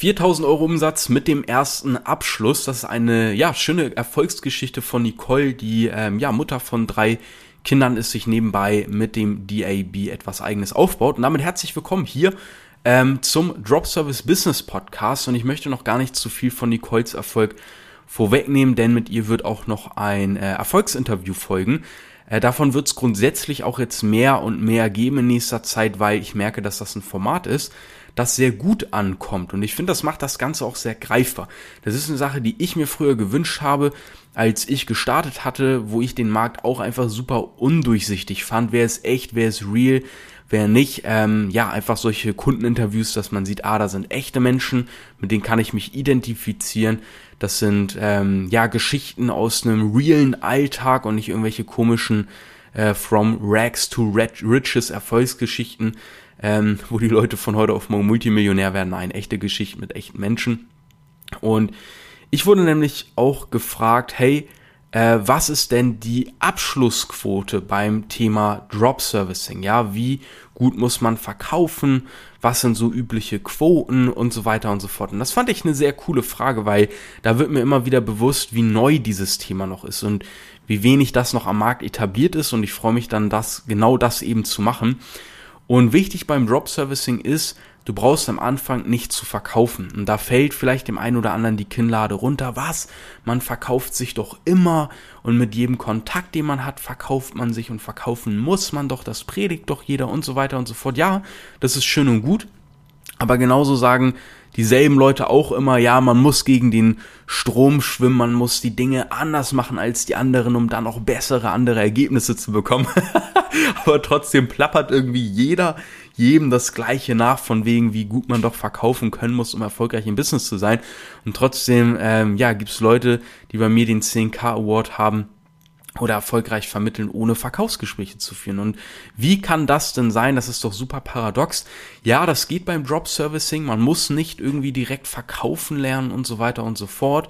4000 Euro Umsatz mit dem ersten Abschluss. Das ist eine ja schöne Erfolgsgeschichte von Nicole, die ähm, ja Mutter von drei Kindern ist, sich nebenbei mit dem DAB etwas eigenes aufbaut. Und damit herzlich willkommen hier ähm, zum Drop Service Business Podcast. Und ich möchte noch gar nicht zu viel von Nicoles Erfolg vorwegnehmen, denn mit ihr wird auch noch ein äh, Erfolgsinterview folgen. Äh, davon wird es grundsätzlich auch jetzt mehr und mehr geben in nächster Zeit, weil ich merke, dass das ein Format ist, das sehr gut ankommt. Und ich finde, das macht das Ganze auch sehr greifbar. Das ist eine Sache, die ich mir früher gewünscht habe, als ich gestartet hatte, wo ich den Markt auch einfach super undurchsichtig fand. Wer ist echt, wer ist real, wer nicht. Ähm, ja, einfach solche Kundeninterviews, dass man sieht, ah, da sind echte Menschen, mit denen kann ich mich identifizieren. Das sind ähm, ja Geschichten aus einem realen Alltag und nicht irgendwelche komischen äh, From Rags to Riches Erfolgsgeschichten, ähm, wo die Leute von heute auf morgen Multimillionär werden. Nein, echte Geschichten mit echten Menschen. Und ich wurde nämlich auch gefragt, hey, äh, was ist denn die Abschlussquote beim Thema Drop Servicing? Ja, wie gut muss man verkaufen? Was sind so übliche Quoten und so weiter und so fort? Und das fand ich eine sehr coole Frage, weil da wird mir immer wieder bewusst, wie neu dieses Thema noch ist und wie wenig das noch am Markt etabliert ist. Und ich freue mich dann, das genau das eben zu machen. Und wichtig beim Drop Servicing ist, du brauchst am Anfang nicht zu verkaufen. Und da fällt vielleicht dem einen oder anderen die Kinnlade runter. Was? Man verkauft sich doch immer und mit jedem Kontakt, den man hat, verkauft man sich und verkaufen muss man doch. Das predigt doch jeder und so weiter und so fort. Ja, das ist schön und gut. Aber genauso sagen dieselben Leute auch immer, ja, man muss gegen den Strom schwimmen, man muss die Dinge anders machen als die anderen, um dann auch bessere andere Ergebnisse zu bekommen. Aber trotzdem plappert irgendwie jeder jedem das Gleiche nach, von wegen, wie gut man doch verkaufen können muss, um erfolgreich im Business zu sein. Und trotzdem, ähm, ja, gibt's Leute, die bei mir den 10k Award haben, oder erfolgreich vermitteln, ohne Verkaufsgespräche zu führen. Und wie kann das denn sein? Das ist doch super paradox. Ja, das geht beim Drop Servicing. Man muss nicht irgendwie direkt verkaufen lernen und so weiter und so fort,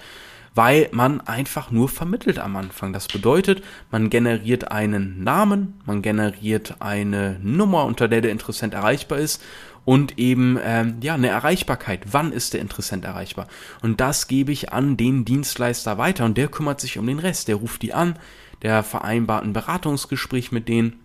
weil man einfach nur vermittelt am Anfang. Das bedeutet, man generiert einen Namen, man generiert eine Nummer, unter der der Interessent erreichbar ist und eben ähm, ja eine Erreichbarkeit. Wann ist der Interessent erreichbar? Und das gebe ich an den Dienstleister weiter und der kümmert sich um den Rest. Der ruft die an, der vereinbart ein Beratungsgespräch mit denen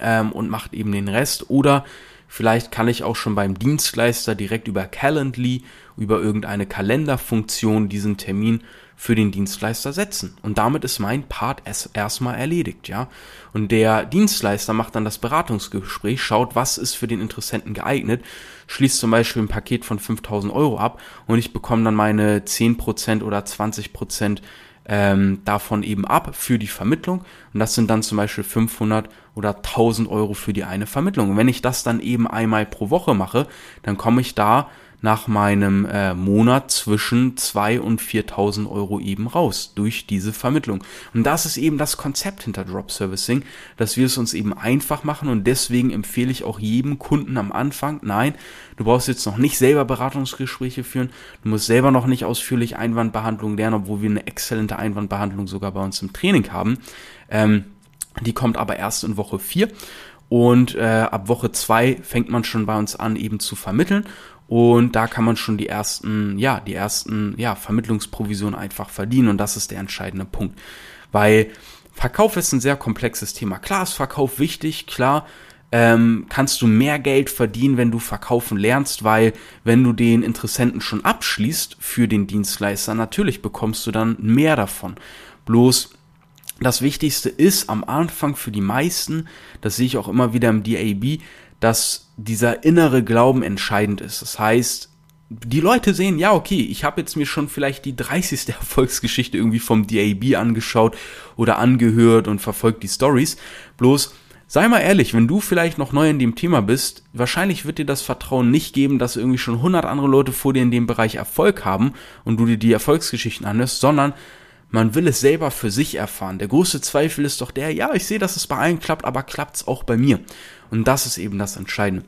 ähm, und macht eben den Rest. Oder vielleicht kann ich auch schon beim Dienstleister direkt über Calendly, über irgendeine Kalenderfunktion diesen Termin für den Dienstleister setzen. Und damit ist mein Part erstmal erledigt, ja. Und der Dienstleister macht dann das Beratungsgespräch, schaut, was ist für den Interessenten geeignet, schließt zum Beispiel ein Paket von 5000 Euro ab und ich bekomme dann meine 10% oder 20% ähm, davon eben ab für die Vermittlung. Und das sind dann zum Beispiel 500 oder 1000 Euro für die eine Vermittlung. Wenn ich das dann eben einmal pro Woche mache, dann komme ich da nach meinem äh, Monat zwischen zwei und 4.000 Euro eben raus durch diese Vermittlung. Und das ist eben das Konzept hinter Drop Servicing, dass wir es uns eben einfach machen und deswegen empfehle ich auch jedem Kunden am Anfang, nein, du brauchst jetzt noch nicht selber Beratungsgespräche führen, du musst selber noch nicht ausführlich Einwandbehandlung lernen, obwohl wir eine exzellente Einwandbehandlung sogar bei uns im Training haben. Ähm, die kommt aber erst in Woche 4 und äh, ab Woche 2 fängt man schon bei uns an eben zu vermitteln und da kann man schon die ersten, ja, die ersten, ja, Vermittlungsprovisionen einfach verdienen. Und das ist der entscheidende Punkt. Weil Verkauf ist ein sehr komplexes Thema. Klar ist Verkauf wichtig, klar ähm, kannst du mehr Geld verdienen, wenn du verkaufen lernst, weil wenn du den Interessenten schon abschließt für den Dienstleister, natürlich bekommst du dann mehr davon. Bloß das Wichtigste ist am Anfang für die meisten, das sehe ich auch immer wieder im DAB, dass dieser innere Glauben entscheidend ist. Das heißt, die Leute sehen, ja, okay, ich habe jetzt mir schon vielleicht die 30. Erfolgsgeschichte irgendwie vom DAB angeschaut oder angehört und verfolgt die Stories. Bloß, sei mal ehrlich, wenn du vielleicht noch neu in dem Thema bist, wahrscheinlich wird dir das Vertrauen nicht geben, dass irgendwie schon 100 andere Leute vor dir in dem Bereich Erfolg haben und du dir die Erfolgsgeschichten anhörst, sondern man will es selber für sich erfahren. Der große Zweifel ist doch der, ja, ich sehe, dass es bei allen klappt, aber klappt es auch bei mir? Und das ist eben das Entscheidende.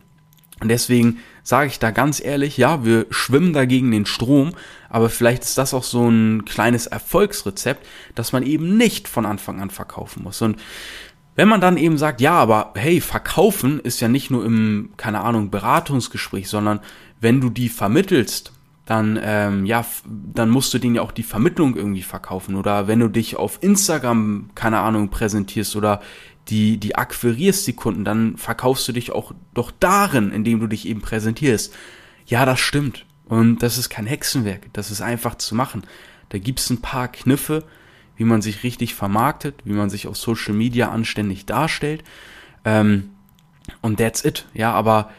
Und deswegen sage ich da ganz ehrlich, ja, wir schwimmen dagegen den Strom, aber vielleicht ist das auch so ein kleines Erfolgsrezept, dass man eben nicht von Anfang an verkaufen muss. Und wenn man dann eben sagt, ja, aber hey, verkaufen ist ja nicht nur im, keine Ahnung, Beratungsgespräch, sondern wenn du die vermittelst, dann, ähm, ja, dann musst du denen ja auch die Vermittlung irgendwie verkaufen. Oder wenn du dich auf Instagram, keine Ahnung, präsentierst oder die, die akquirierst, die Kunden, dann verkaufst du dich auch doch darin, indem du dich eben präsentierst. Ja, das stimmt. Und das ist kein Hexenwerk. Das ist einfach zu machen. Da gibt's ein paar Kniffe, wie man sich richtig vermarktet, wie man sich auf Social Media anständig darstellt. Ähm, und that's it. Ja, aber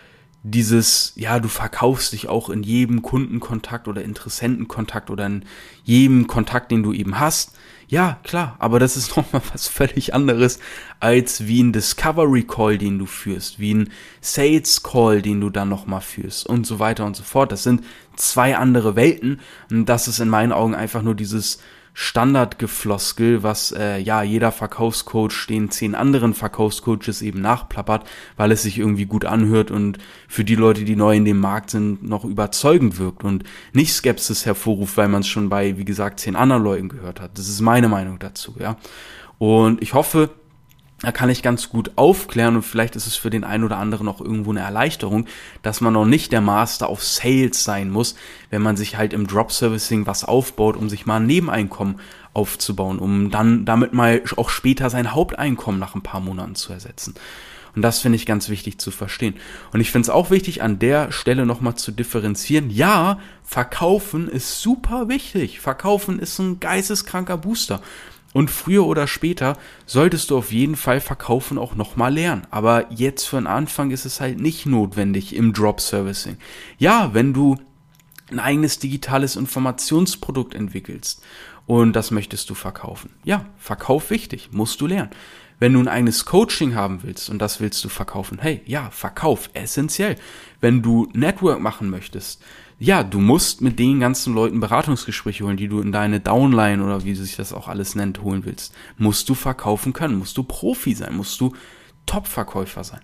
dieses, ja, du verkaufst dich auch in jedem Kundenkontakt oder Interessentenkontakt oder in jedem Kontakt, den du eben hast. Ja, klar, aber das ist nochmal was völlig anderes als wie ein Discovery Call, den du führst, wie ein Sales Call, den du dann nochmal führst und so weiter und so fort. Das sind zwei andere Welten und das ist in meinen Augen einfach nur dieses Standardgefloskel, was äh, ja jeder Verkaufscoach den zehn anderen Verkaufscoaches eben nachplappert, weil es sich irgendwie gut anhört und für die Leute, die neu in dem Markt sind, noch überzeugend wirkt und nicht Skepsis hervorruft, weil man es schon bei, wie gesagt, zehn anderen Leuten gehört hat. Das ist meine Meinung dazu, ja. Und ich hoffe, da kann ich ganz gut aufklären und vielleicht ist es für den einen oder anderen auch irgendwo eine Erleichterung, dass man noch nicht der Master auf Sales sein muss, wenn man sich halt im Drop Servicing was aufbaut, um sich mal ein Nebeneinkommen aufzubauen, um dann damit mal auch später sein Haupteinkommen nach ein paar Monaten zu ersetzen. Und das finde ich ganz wichtig zu verstehen. Und ich finde es auch wichtig, an der Stelle nochmal zu differenzieren. Ja, verkaufen ist super wichtig. Verkaufen ist ein geisteskranker Booster. Und früher oder später solltest du auf jeden Fall verkaufen auch nochmal lernen. Aber jetzt für den Anfang ist es halt nicht notwendig im Drop Servicing. Ja, wenn du ein eigenes digitales Informationsprodukt entwickelst und das möchtest du verkaufen. Ja, Verkauf wichtig, musst du lernen. Wenn du ein eigenes Coaching haben willst und das willst du verkaufen, hey, ja, Verkauf, essentiell. Wenn du Network machen möchtest, ja, du musst mit den ganzen Leuten Beratungsgespräche holen, die du in deine Downline oder wie sich das auch alles nennt, holen willst. Musst du verkaufen können, musst du Profi sein, musst du Top-Verkäufer sein.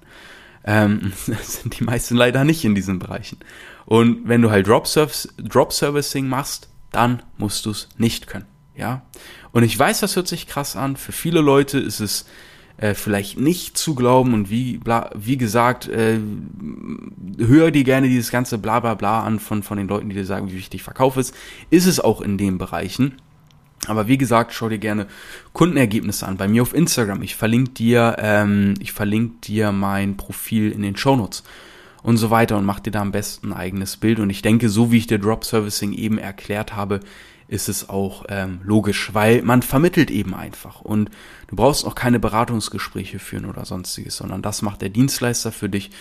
Ähm, das sind die meisten leider nicht in diesen Bereichen. Und wenn du halt Drop, Service, Drop Servicing machst, dann musst du es nicht können. Ja. Und ich weiß, das hört sich krass an. Für viele Leute ist es äh, vielleicht nicht zu glauben und wie, bla, wie gesagt, äh, hör dir gerne dieses ganze bla bla bla an von, von den Leuten, die dir sagen, wie wichtig Verkauf ist. Ist es auch in den Bereichen. Aber wie gesagt, schau dir gerne Kundenergebnisse an. Bei mir auf Instagram. Ich verlinke dir, ähm, ich verlinke dir mein Profil in den Shownotes und so weiter und mach dir da am besten ein eigenes Bild. Und ich denke, so wie ich dir Drop Servicing eben erklärt habe, ist es auch ähm, logisch, weil man vermittelt eben einfach und du brauchst auch keine Beratungsgespräche führen oder sonstiges, sondern das macht der Dienstleister für dich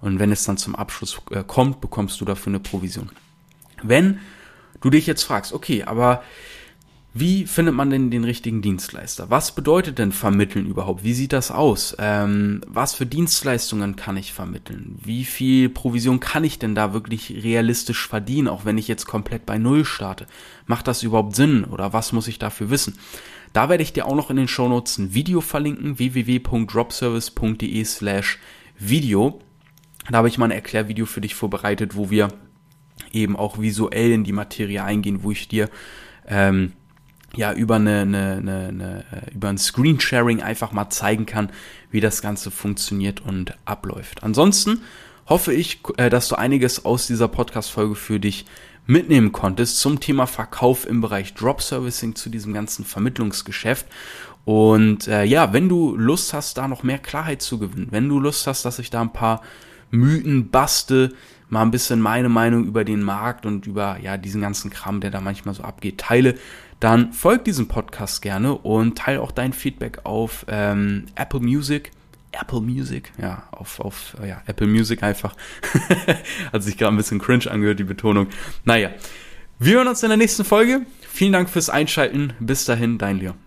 und wenn es dann zum Abschluss äh, kommt, bekommst du dafür eine Provision. Wenn du dich jetzt fragst, okay, aber wie findet man denn den richtigen Dienstleister? Was bedeutet denn vermitteln überhaupt? Wie sieht das aus? Ähm, was für Dienstleistungen kann ich vermitteln? Wie viel Provision kann ich denn da wirklich realistisch verdienen, auch wenn ich jetzt komplett bei Null starte? Macht das überhaupt Sinn oder was muss ich dafür wissen? Da werde ich dir auch noch in den Shownotes ein Video verlinken, www.dropservice.de slash Video. Da habe ich mal ein Erklärvideo für dich vorbereitet, wo wir eben auch visuell in die Materie eingehen, wo ich dir ähm, ja über eine, eine, eine, eine äh, über ein Screensharing einfach mal zeigen kann, wie das Ganze funktioniert und abläuft. Ansonsten hoffe ich, äh, dass du einiges aus dieser Podcast-Folge für dich mitnehmen konntest zum Thema Verkauf im Bereich Drop Servicing zu diesem ganzen Vermittlungsgeschäft. Und äh, ja, wenn du Lust hast, da noch mehr Klarheit zu gewinnen, wenn du Lust hast, dass ich da ein paar Mythen baste, mal ein bisschen meine Meinung über den Markt und über ja diesen ganzen Kram, der da manchmal so abgeht, teile, dann folg diesem Podcast gerne und teile auch dein Feedback auf ähm, Apple Music. Apple Music, ja, auf, auf ja, Apple Music einfach. Hat sich gerade ein bisschen cringe angehört, die Betonung. Naja, wir hören uns in der nächsten Folge. Vielen Dank fürs Einschalten. Bis dahin, dein Leon.